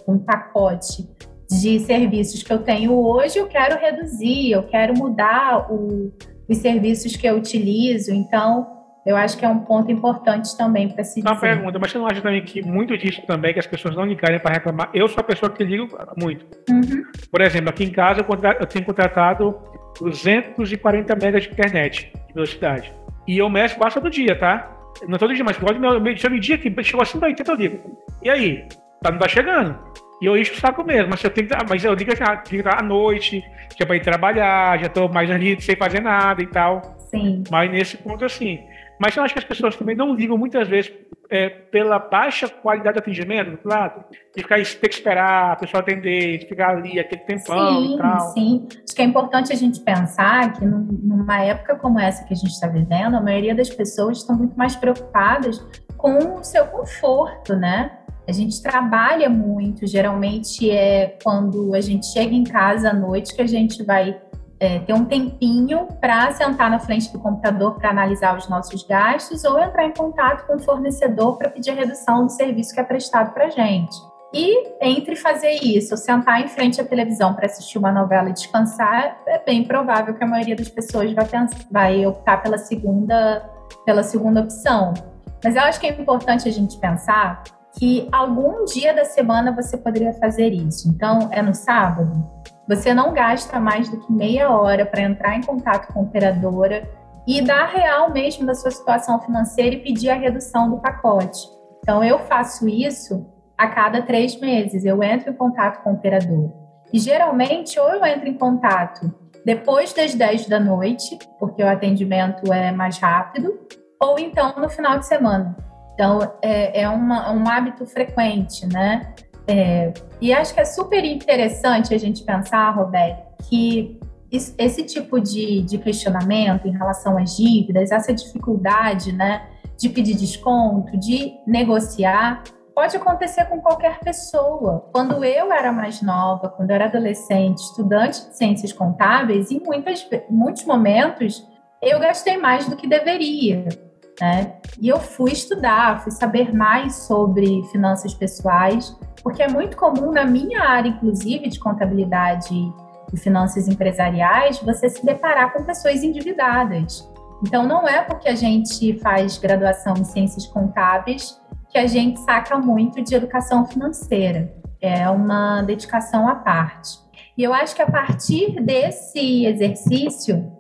com um pacote de serviços que eu tenho hoje, eu quero reduzir, eu quero mudar o, os serviços que eu utilizo. Então, eu acho que é um ponto importante também para se dizer. Uma pergunta, mas você não acha também que muito disso também, que as pessoas não ligarem para reclamar? Eu sou a pessoa que ligo muito. Uhum. Por exemplo, aqui em casa eu, tenho contratado 240 megas de internet de velocidade. E eu meço quase todo dia, tá? Não todo dia, mas pode me chama dia que chegou assim, 80 eu ligo. E aí? Tá, não tá chegando. E eu encho o saco mesmo, mas eu tenho que, mas eu ligo já, ligo à noite, já para ir trabalhar, já tô mais ali sem fazer nada e tal. Sim. Mas nesse ponto, assim, mas eu acho que as pessoas também não ligam muitas vezes é, pela baixa qualidade do atendimento, claro, de ficar, ter que esperar a pessoa atender, de ficar ali aquele tempão sim, e tal. Sim, acho que é importante a gente pensar que numa época como essa que a gente está vivendo, a maioria das pessoas estão muito mais preocupadas com o seu conforto, né? A gente trabalha muito, geralmente é quando a gente chega em casa à noite que a gente vai é, ter um tempinho para sentar na frente do computador para analisar os nossos gastos ou entrar em contato com o fornecedor para pedir a redução do serviço que é prestado para a gente. E entre fazer isso, sentar em frente à televisão para assistir uma novela e descansar, é bem provável que a maioria das pessoas vai, pensar, vai optar pela segunda, pela segunda opção. Mas eu acho que é importante a gente pensar que algum dia da semana você poderia fazer isso. Então, é no sábado? Você não gasta mais do que meia hora para entrar em contato com a operadora e dar real mesmo da sua situação financeira e pedir a redução do pacote. Então, eu faço isso a cada três meses. Eu entro em contato com o operador. E geralmente, ou eu entro em contato depois das 10 da noite, porque o atendimento é mais rápido, ou então no final de semana. Então, é, é uma, um hábito frequente, né? É, e acho que é super interessante a gente pensar, Roberto, que esse tipo de, de questionamento em relação às dívidas, essa dificuldade né, de pedir desconto, de negociar, pode acontecer com qualquer pessoa. Quando eu era mais nova, quando eu era adolescente, estudante de ciências contábeis, em muitas, muitos momentos eu gastei mais do que deveria. Né? E eu fui estudar, fui saber mais sobre finanças pessoais, porque é muito comum na minha área, inclusive, de contabilidade e finanças empresariais, você se deparar com pessoas endividadas. Então, não é porque a gente faz graduação em ciências contábeis que a gente saca muito de educação financeira. É uma dedicação à parte. E eu acho que a partir desse exercício,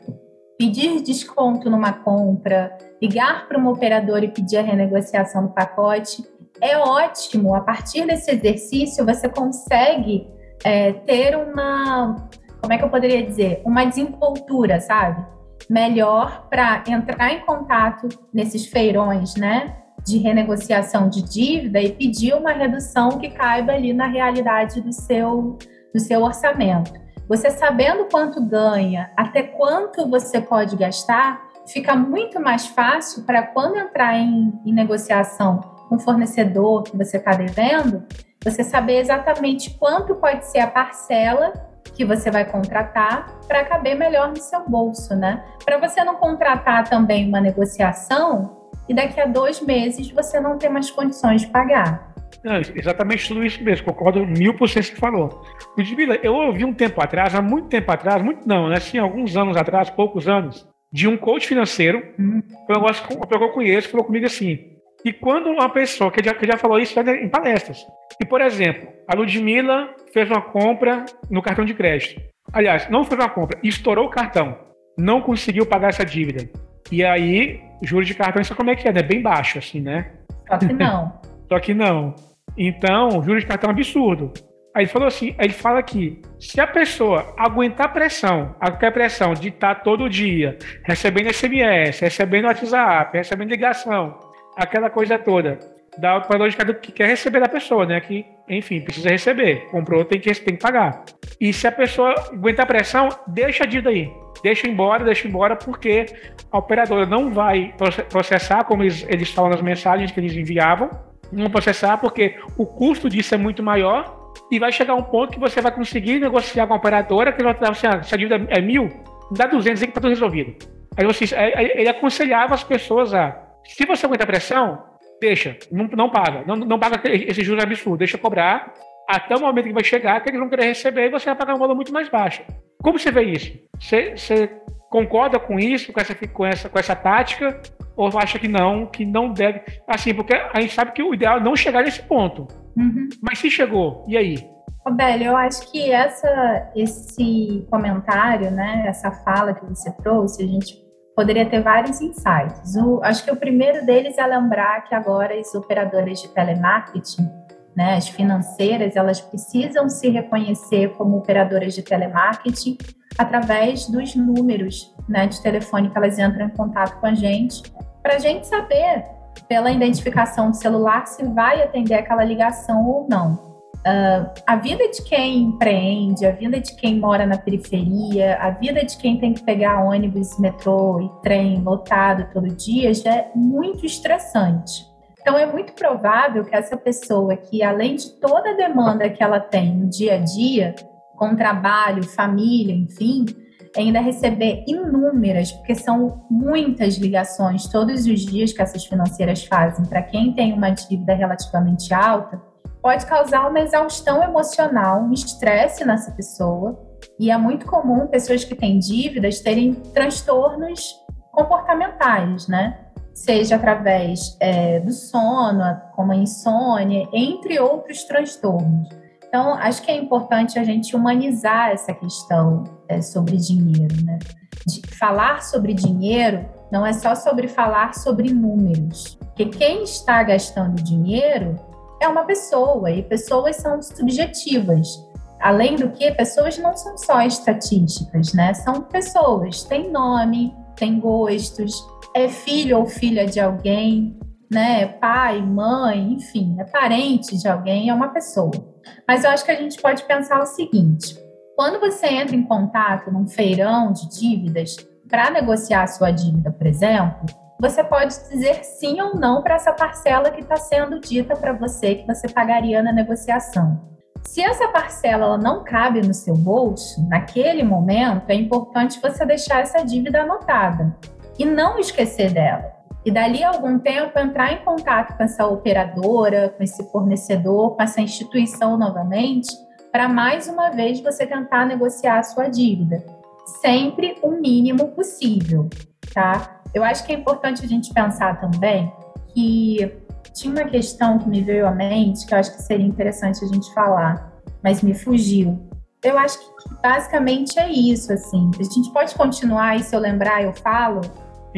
pedir desconto numa compra, ligar para uma operadora e pedir a renegociação do pacote, é ótimo. A partir desse exercício, você consegue é, ter uma, como é que eu poderia dizer? Uma desenvoltura, sabe? melhor para entrar em contato nesses feirões, né? De renegociação de dívida e pedir uma redução que caiba ali na realidade do seu, do seu orçamento. Você sabendo quanto ganha, até quanto você pode gastar, fica muito mais fácil para quando entrar em, em negociação com o fornecedor que você está devendo, você saber exatamente quanto pode ser a parcela que você vai contratar para caber melhor no seu bolso, né? Para você não contratar também uma negociação e daqui a dois meses você não ter mais condições de pagar. Não, exatamente tudo isso mesmo, concordo mil por cento que falou. Ludmila, eu ouvi um tempo atrás, há muito tempo atrás, muito não, né? Alguns anos atrás, poucos anos, de um coach financeiro, hum. um negócio que eu conheço, falou comigo assim, e quando uma pessoa, que já, que já falou isso em palestras, e por exemplo, a Ludmilla fez uma compra no cartão de crédito. Aliás, não fez uma compra, estourou o cartão, não conseguiu pagar essa dívida. E aí, juros de cartão, isso como é que é, né? Bem baixo, assim, né? Só que não. Só que não. Então, juros de cartão é um absurdo. Aí ele falou assim, ele fala que se a pessoa aguentar pressão, a pressão de estar todo dia recebendo SMS, recebendo WhatsApp, recebendo ligação, aquela coisa toda, da lógica que quer receber da pessoa, né? Que, enfim, precisa receber. Comprou, tem que, tem que pagar. E se a pessoa aguentar pressão, deixa a dívida aí. Deixa embora, deixa embora, porque a operadora não vai processar, como eles, eles falam nas mensagens que eles enviavam, não processar, porque o custo disso é muito maior e vai chegar um ponto que você vai conseguir negociar com a operadora que vai dar se a dívida é mil, dá 200 e que está tudo resolvido. Aí você, ele aconselhava as pessoas a, se você aguentar pressão, deixa, não, não paga, não, não paga esse juros absurdo, deixa cobrar até o momento que vai chegar que eles vão querer receber e você vai pagar um valor muito mais baixo. Como você vê isso? Você, você concorda com isso, com essa, com essa, com essa tática? Ou acha que não, que não deve? Assim, porque a gente sabe que o ideal é não chegar nesse ponto. Uhum. Mas se chegou, e aí? Roberto, eu acho que essa, esse comentário, né, essa fala que você trouxe, a gente poderia ter vários insights. O, acho que o primeiro deles é lembrar que agora as operadoras de telemarketing, né, as financeiras, elas precisam se reconhecer como operadoras de telemarketing através dos números né, de telefone que elas entram em contato com a gente, para a gente saber, pela identificação do celular, se vai atender aquela ligação ou não. Uh, a vida de quem empreende, a vida de quem mora na periferia, a vida de quem tem que pegar ônibus, metrô e trem lotado todo dia já é muito estressante. Então, é muito provável que essa pessoa que, além de toda a demanda que ela tem no dia a dia, com trabalho, família, enfim, ainda receber inúmeras, porque são muitas ligações todos os dias que essas financeiras fazem para quem tem uma dívida relativamente alta pode causar uma exaustão emocional, um estresse nessa pessoa. E é muito comum pessoas que têm dívidas terem transtornos comportamentais, né? Seja através é, do sono, como a insônia, entre outros transtornos. Então, acho que é importante a gente humanizar essa questão é, sobre dinheiro, né? De falar sobre dinheiro não é só sobre falar sobre números. Porque quem está gastando dinheiro é uma pessoa e pessoas são subjetivas. Além do que, pessoas não são só estatísticas, né? São pessoas, tem nome, tem gostos, é filho ou filha de alguém, né? Pai, mãe, enfim, é parente de alguém, é uma pessoa. Mas eu acho que a gente pode pensar o seguinte: quando você entra em contato num feirão de dívidas para negociar a sua dívida, por exemplo, você pode dizer sim ou não para essa parcela que está sendo dita para você que você pagaria na negociação. Se essa parcela ela não cabe no seu bolso, naquele momento, é importante você deixar essa dívida anotada e não esquecer dela. E dali a algum tempo entrar em contato com essa operadora, com esse fornecedor, com essa instituição novamente, para mais uma vez você tentar negociar a sua dívida. Sempre o mínimo possível, tá? Eu acho que é importante a gente pensar também que tinha uma questão que me veio à mente que eu acho que seria interessante a gente falar, mas me fugiu. Eu acho que basicamente é isso, assim. A gente pode continuar e se eu lembrar eu falo?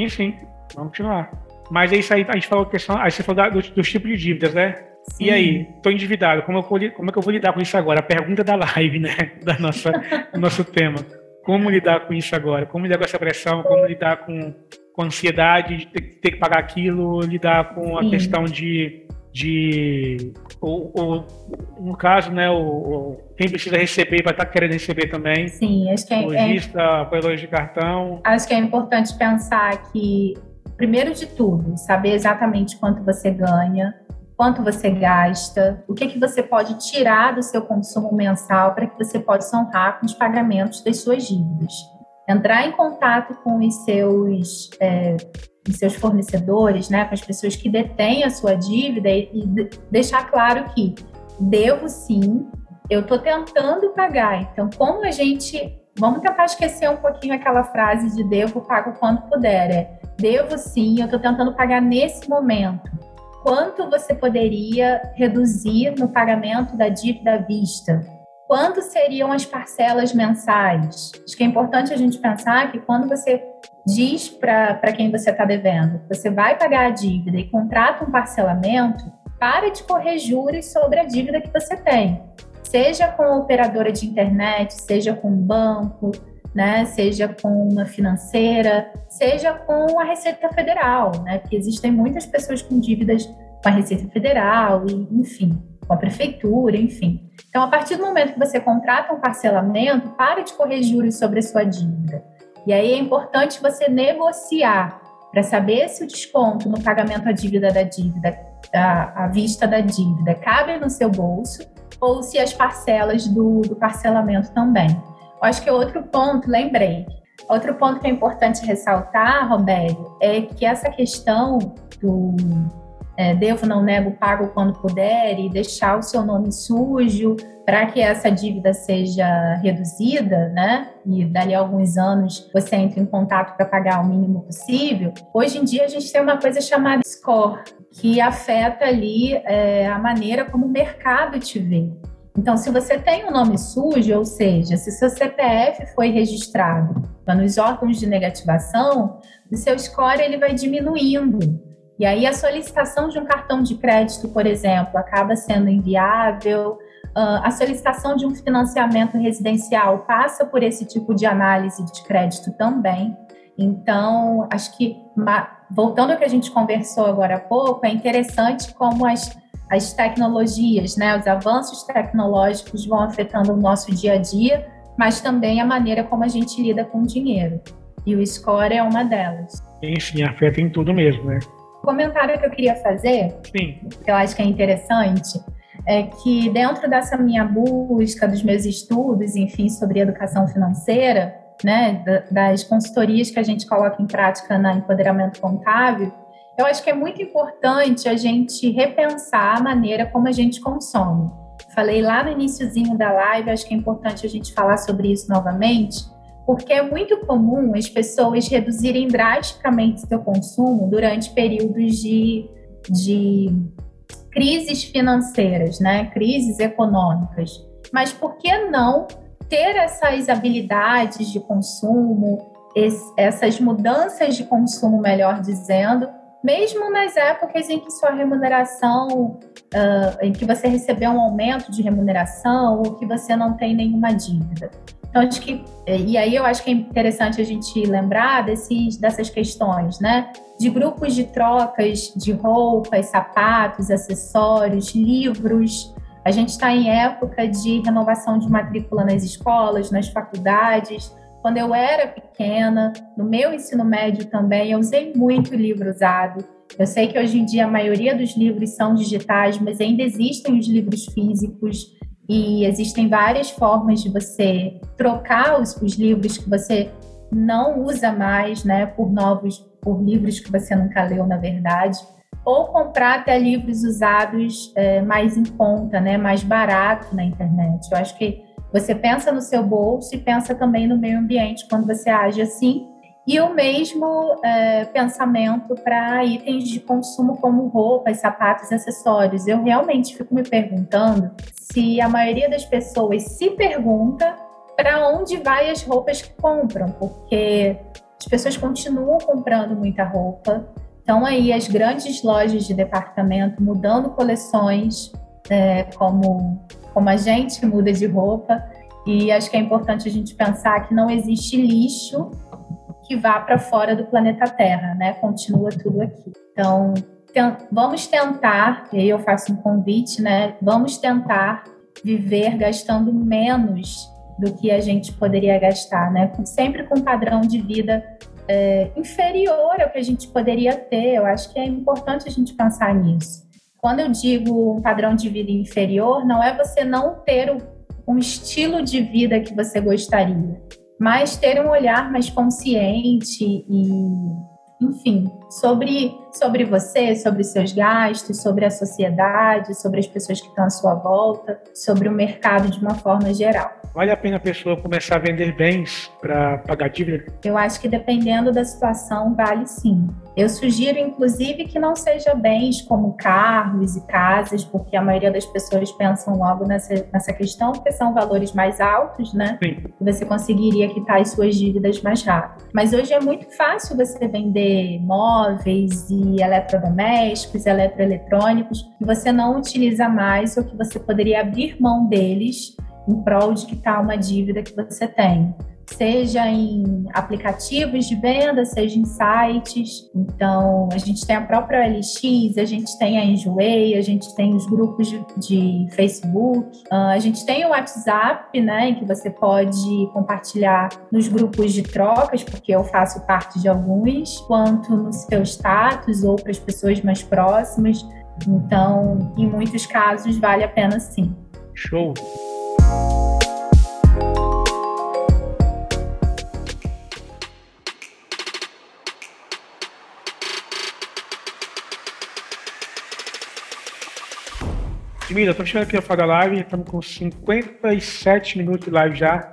Sim, vamos continuar. Mas é isso aí, a gente falou questão, aí você falou dos, dos tipos de dívidas, né? Sim. E aí, estou endividado, como, eu, como é que eu vou lidar com isso agora? A pergunta da live, né? Da nossa, do nosso tema. como lidar com isso agora? Como lidar com essa pressão? Como lidar com, com a ansiedade de ter, ter que pagar aquilo? Lidar com a Sim. questão de de ou, ou, no caso, né, o, quem precisa receber vai estar querendo receber também. Sim, acho que é, lojista, é, de cartão. Acho que é importante pensar que primeiro de tudo, saber exatamente quanto você ganha, quanto você gasta, o que que você pode tirar do seu consumo mensal para que você possa honrar com os pagamentos das suas dívidas. Entrar em contato com os seus é, os seus fornecedores, né, com as pessoas que detêm a sua dívida e, e deixar claro que devo sim, eu estou tentando pagar. Então, como a gente. Vamos tentar esquecer um pouquinho aquela frase de devo, pago quando puder. É, devo sim, eu estou tentando pagar nesse momento. Quanto você poderia reduzir no pagamento da dívida à vista? Quanto seriam as parcelas mensais? Acho que é importante a gente pensar que quando você diz para quem você está devendo, você vai pagar a dívida e contrata um parcelamento, para de correr juros sobre a dívida que você tem. Seja com operadora de internet, seja com banco, né, seja com uma financeira, seja com a Receita Federal, né, porque existem muitas pessoas com dívidas com a Receita Federal, e, enfim, com a prefeitura, enfim. Então, a partir do momento que você contrata um parcelamento, para de correr juros sobre a sua dívida. E aí é importante você negociar para saber se o desconto no pagamento à dívida da dívida, à vista da dívida, cabe no seu bolso ou se as parcelas do, do parcelamento também. Acho que outro ponto, lembrei, outro ponto que é importante ressaltar, Roberto, é que essa questão do é, devo, não nego, pago quando puder e deixar o seu nome sujo para que essa dívida seja reduzida, né? E dali a alguns anos você entre em contato para pagar o mínimo possível. Hoje em dia a gente tem uma coisa chamada score, que afeta ali é, a maneira como o mercado te vê. Então, se você tem um nome sujo, ou seja, se seu CPF foi registrado nos órgãos de negativação, o seu score ele vai diminuindo. E aí a solicitação de um cartão de crédito, por exemplo, acaba sendo inviável. Uh, a solicitação de um financiamento residencial passa por esse tipo de análise de crédito também. Então, acho que, voltando ao que a gente conversou agora há pouco, é interessante como as, as tecnologias, né, os avanços tecnológicos vão afetando o nosso dia a dia, mas também a maneira como a gente lida com o dinheiro. E o score é uma delas. Enfim, afeta em tudo mesmo, né? comentário que eu queria fazer, Sim. que eu acho que é interessante, é que dentro dessa minha busca dos meus estudos, enfim, sobre educação financeira, né, das consultorias que a gente coloca em prática na empoderamento contábil, eu acho que é muito importante a gente repensar a maneira como a gente consome. Falei lá no iníciozinho da live, acho que é importante a gente falar sobre isso novamente, porque é muito comum as pessoas reduzirem drasticamente seu consumo durante períodos de, de crises financeiras, né? crises econômicas. Mas por que não ter essas habilidades de consumo, essas mudanças de consumo, melhor dizendo, mesmo nas épocas em que sua remuneração, uh, em que você recebeu um aumento de remuneração ou que você não tem nenhuma dívida. Então, acho que, e aí eu acho que é interessante a gente lembrar desses, dessas questões, né? De grupos de trocas de roupas, sapatos, acessórios, livros. A gente está em época de renovação de matrícula nas escolas, nas faculdades. Quando eu era pequena, no meu ensino médio também, eu usei muito livro usado. Eu sei que hoje em dia a maioria dos livros são digitais, mas ainda existem os livros físicos. E existem várias formas de você trocar os, os livros que você não usa mais, né, por novos, por livros que você nunca leu, na verdade, ou comprar até livros usados é, mais em conta, né, mais barato na internet. Eu acho que você pensa no seu bolso e pensa também no meio ambiente quando você age assim, e o mesmo é, pensamento para itens de consumo como roupas, sapatos, acessórios. Eu realmente fico me perguntando se a maioria das pessoas se pergunta para onde vai as roupas que compram, porque as pessoas continuam comprando muita roupa. Então aí as grandes lojas de departamento mudando coleções, é, como como a gente muda de roupa E acho que é importante a gente pensar que não existe lixo que vá para fora do planeta Terra, né? Continua tudo aqui. Então, vamos tentar, e aí eu faço um convite, né? Vamos tentar viver gastando menos do que a gente poderia gastar, né? Sempre com um padrão de vida é, inferior ao que a gente poderia ter. Eu acho que é importante a gente pensar nisso. Quando eu digo um padrão de vida inferior, não é você não ter um estilo de vida que você gostaria, mas ter um olhar mais consciente e enfim, sobre, sobre você, sobre seus gastos, sobre a sociedade, sobre as pessoas que estão à sua volta, sobre o mercado de uma forma geral. Vale a pena a pessoa começar a vender bens para pagar dívida? Eu acho que dependendo da situação, vale sim. Eu sugiro, inclusive, que não seja bens como carros e casas, porque a maioria das pessoas pensam logo nessa, nessa questão, porque são valores mais altos, né? Sim. Você conseguiria quitar as suas dívidas mais rápido. Mas hoje é muito fácil você vender móveis e eletrodomésticos, eletroeletrônicos, que você não utiliza mais ou que você poderia abrir mão deles em prol de quitar uma dívida que você tem seja em aplicativos de venda, seja em sites. Então, a gente tem a própria LX, a gente tem a Enjoei, a gente tem os grupos de, de Facebook, uh, a gente tem o WhatsApp, né, em que você pode compartilhar nos grupos de trocas, porque eu faço parte de alguns, quanto no seu status ou para as pessoas mais próximas. Então, em muitos casos, vale a pena sim. Show! Mira, estamos chegando aqui a fora da live, estamos com 57 minutos de live já.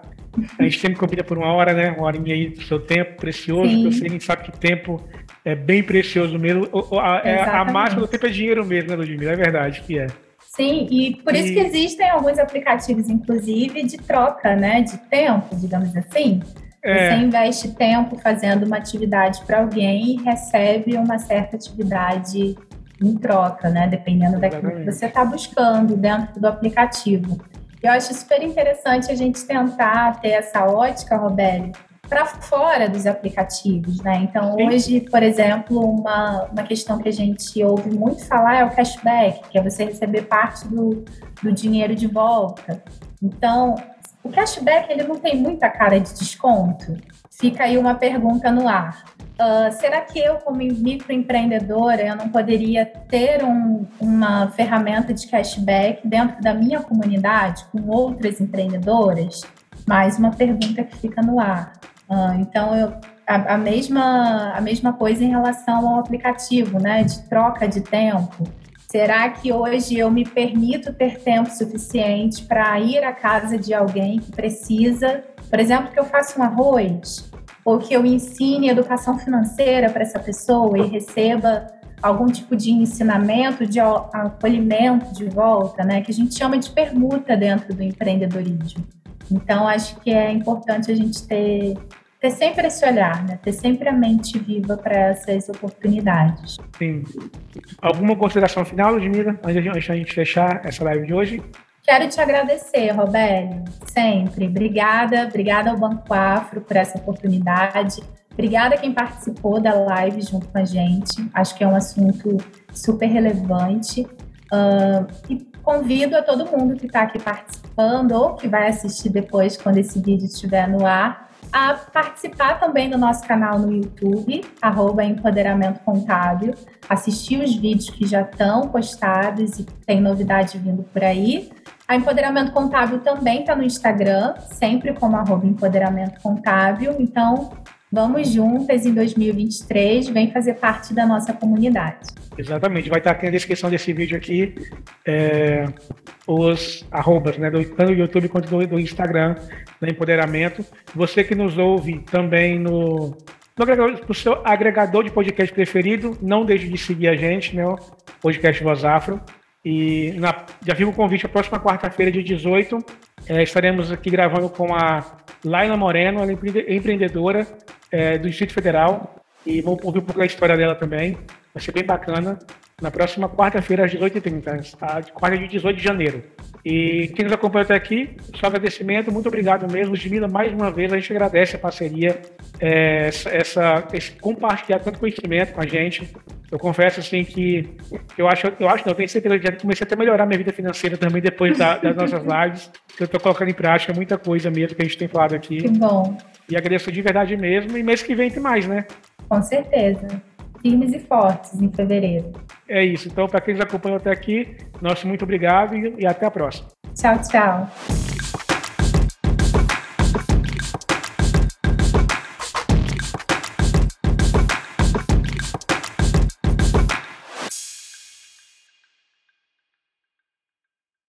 A gente sempre convida por uma hora, né? Uma horinha aí do seu tempo precioso, Sim. que você nem sabe que tempo é bem precioso mesmo. A, é, a máxima do tempo é dinheiro mesmo, né, Ludmila? É verdade que é. Sim, e por isso que existem alguns aplicativos, inclusive, de troca, né? De tempo, digamos assim. É. Você investe tempo fazendo uma atividade para alguém e recebe uma certa atividade em troca, né? Dependendo daquilo que você está buscando dentro do aplicativo. Eu acho super interessante a gente tentar ter essa ótica, Robério, para fora dos aplicativos, né? Então, Sim. hoje, por exemplo, uma, uma questão que a gente ouve muito falar é o cashback, que é você receber parte do, do dinheiro de volta. Então, o cashback ele não tem muita cara de desconto. Fica aí uma pergunta no ar. Uh, será que eu, como microempreendedora, eu não poderia ter um, uma ferramenta de cashback dentro da minha comunidade com outras empreendedoras? Mais uma pergunta que fica no ar. Uh, então, eu, a, a, mesma, a mesma coisa em relação ao aplicativo, né, de troca de tempo. Será que hoje eu me permito ter tempo suficiente para ir à casa de alguém que precisa, por exemplo, que eu faça um arroz? Ou que eu ensine educação financeira para essa pessoa e receba algum tipo de ensinamento, de acolhimento de volta, né? Que a gente chama de permuta dentro do empreendedorismo. Então, acho que é importante a gente ter, ter sempre esse olhar, né? Ter sempre a mente viva para essas oportunidades. Sim. Alguma consideração final, Ludmila, antes de a gente fechar essa live de hoje? Quero te agradecer, Roberto, sempre. Obrigada, obrigada ao Banco Afro por essa oportunidade. Obrigada a quem participou da live junto com a gente. Acho que é um assunto super relevante. Uh, e convido a todo mundo que está aqui participando ou que vai assistir depois, quando esse vídeo estiver no ar, a participar também do nosso canal no YouTube, arroba Empoderamento Contábil, assistir os vídeos que já estão postados e tem novidade vindo por aí. A Empoderamento Contábil também está no Instagram, sempre como arroba Empoderamento Contábil. Então, vamos juntas em 2023, vem fazer parte da nossa comunidade. Exatamente, vai estar aqui na descrição desse vídeo aqui é, os arrobas, né, do, tanto do YouTube quanto do, do Instagram, do Empoderamento. Você que nos ouve também no, no, no seu agregador de podcast preferido, não deixe de seguir a gente, né, o podcast Voz Afro. E na, já fica o convite, a próxima quarta-feira, dia 18, é, estaremos aqui gravando com a Laila Moreno, ela é empreendedora é, do Distrito Federal, e vamos ouvir um pouco da história dela também. Ser bem bacana. Na próxima quarta-feira, às 18h30, a quarta de 18 de janeiro. E quem nos acompanha até aqui, só agradecimento, muito obrigado mesmo. Ludmila, mais uma vez, a gente agradece a parceria, é, essa, esse compartilhar tanto conhecimento com a gente. Eu confesso assim que eu acho, eu acho, não, eu tenho certeza que comecei até a melhorar minha vida financeira também depois da, das nossas lives. Eu estou colocando em prática muita coisa mesmo que a gente tem falado aqui. Que bom. E agradeço de verdade mesmo. E mês que vem tem mais, né? Com certeza. Firmes e fortes em fevereiro. É isso. Então, para quem nos acompanhou até aqui, nosso muito obrigado e, e até a próxima. Tchau, tchau.